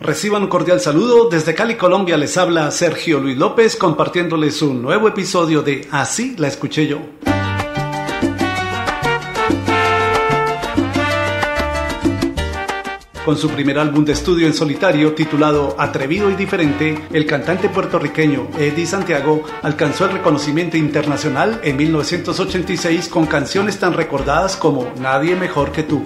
Reciban un cordial saludo. Desde Cali, Colombia, les habla Sergio Luis López compartiéndoles un nuevo episodio de Así la escuché yo. Con su primer álbum de estudio en solitario titulado Atrevido y Diferente, el cantante puertorriqueño Eddie Santiago alcanzó el reconocimiento internacional en 1986 con canciones tan recordadas como Nadie mejor que tú.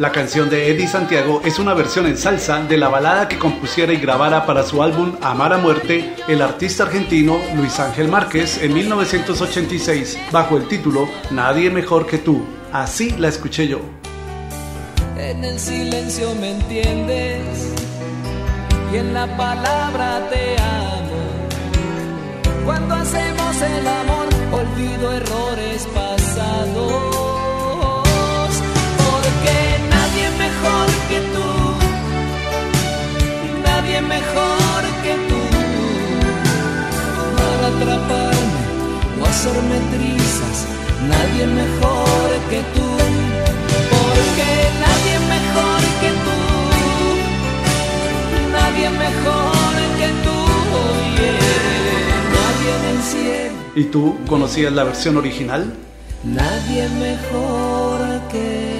La canción de Eddie Santiago es una versión en salsa de la balada que compusiera y grabara para su álbum Amar a Muerte el artista argentino Luis Ángel Márquez en 1986 bajo el título Nadie mejor que tú. Así la escuché yo. En el silencio me entiendes y en la palabra te amo. Cuando hacemos el amor olvido errores pasados. mejor que tú para atraparme o hacerme trizas. Nadie mejor que tú, ¿Y tú conocías la versión original? Nadie mejor que